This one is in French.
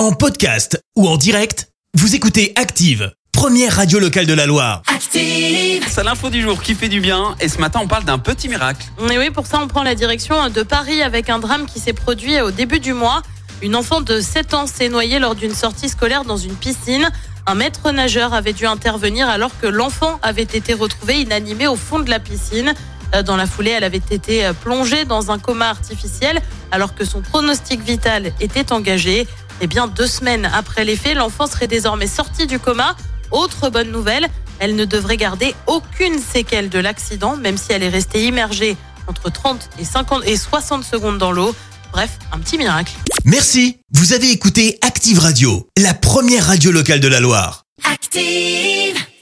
En podcast ou en direct, vous écoutez Active, première radio locale de la Loire. Active. C'est l'info du jour qui fait du bien et ce matin on parle d'un petit miracle. Et oui, pour ça, on prend la direction de Paris avec un drame qui s'est produit au début du mois. Une enfant de 7 ans s'est noyée lors d'une sortie scolaire dans une piscine. Un maître nageur avait dû intervenir alors que l'enfant avait été retrouvé inanimé au fond de la piscine. Euh, Dans la foulée, elle avait été euh, plongée dans un coma artificiel alors que son pronostic vital était engagé. Et bien deux semaines après les faits, l'enfant serait désormais sorti du coma. Autre bonne nouvelle, elle ne devrait garder aucune séquelle de l'accident, même si elle est restée immergée entre 30 et 50 et 60 secondes dans l'eau. Bref, un petit miracle. Merci, vous avez écouté Active Radio, la première radio locale de la Loire. Active.